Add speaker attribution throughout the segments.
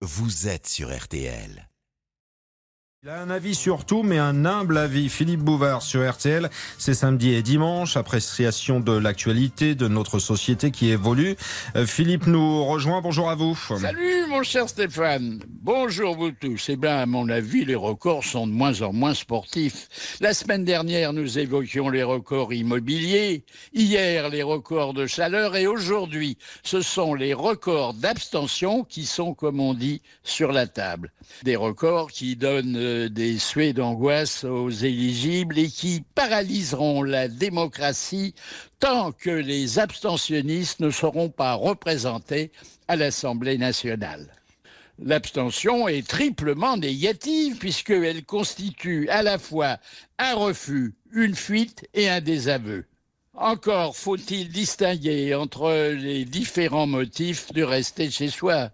Speaker 1: vous êtes sur RTL.
Speaker 2: Il a un avis sur tout, mais un humble avis. Philippe Bouvard sur RTL, c'est samedi et dimanche. Appréciation de l'actualité de notre société qui évolue. Euh, Philippe nous rejoint. Bonjour à vous.
Speaker 3: Salut mon cher Stéphane. Bonjour vous tous. Eh bien, à mon avis, les records sont de moins en moins sportifs. La semaine dernière, nous évoquions les records immobiliers. Hier, les records de chaleur. Et aujourd'hui, ce sont les records d'abstention qui sont, comme on dit, sur la table. Des records qui donnent euh, des suées d'angoisse aux éligibles et qui paralyseront la démocratie tant que les abstentionnistes ne seront pas représentés à l'Assemblée nationale. L'abstention est triplement négative puisqu'elle constitue à la fois un refus, une fuite et un désaveu. Encore faut-il distinguer entre les différents motifs de rester chez soi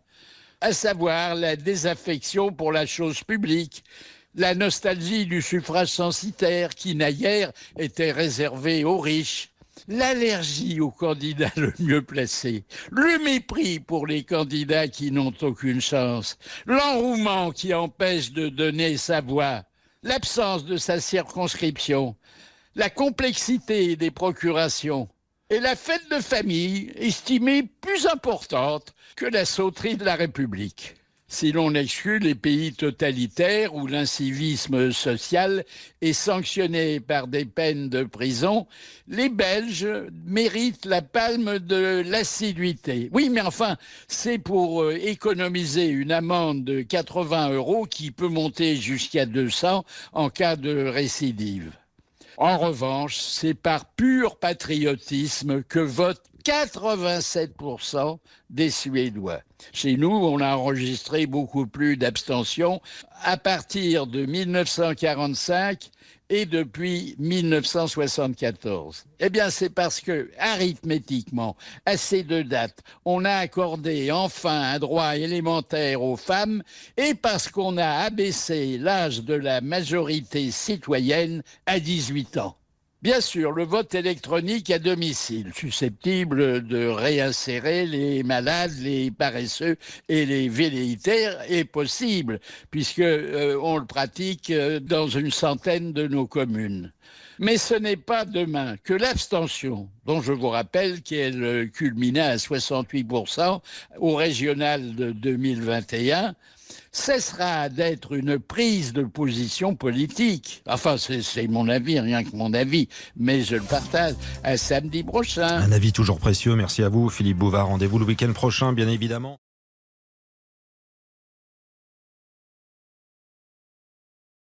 Speaker 3: à savoir la désaffection pour la chose publique, la nostalgie du suffrage censitaire qui naguère était réservé aux riches, l'allergie au candidat le mieux placé, le mépris pour les candidats qui n'ont aucune chance, l'enrouement qui empêche de donner sa voix, l'absence de sa circonscription, la complexité des procurations, et la fête de famille estimée plus importante que la sauterie de la République. Si l'on exclut les pays totalitaires où l'incivisme social est sanctionné par des peines de prison, les Belges méritent la palme de l'assiduité. Oui, mais enfin, c'est pour euh, économiser une amende de 80 euros qui peut monter jusqu'à 200 en cas de récidive. En revanche, c'est par pur patriotisme que votent 87% des Suédois. Chez nous, on a enregistré beaucoup plus d'abstention à partir de 1945 et depuis 1974 Eh bien, c'est parce que, arithmétiquement, à ces deux dates, on a accordé enfin un droit élémentaire aux femmes et parce qu'on a abaissé l'âge de la majorité citoyenne à 18 ans. Bien sûr, le vote électronique à domicile, susceptible de réinsérer les malades, les paresseux et les velléitaires, est possible, puisque euh, le pratique euh, dans une centaine de nos communes. Mais ce n'est pas demain que l'abstention, dont je vous rappelle qu'elle culminait à 68% au régional de 2021, cessera d'être une prise de position politique. Enfin, c'est mon avis, rien que mon avis, mais je le partage. À samedi prochain.
Speaker 2: Un avis toujours précieux. Merci à vous, Philippe Bouvard. Rendez-vous le week-end prochain, bien évidemment.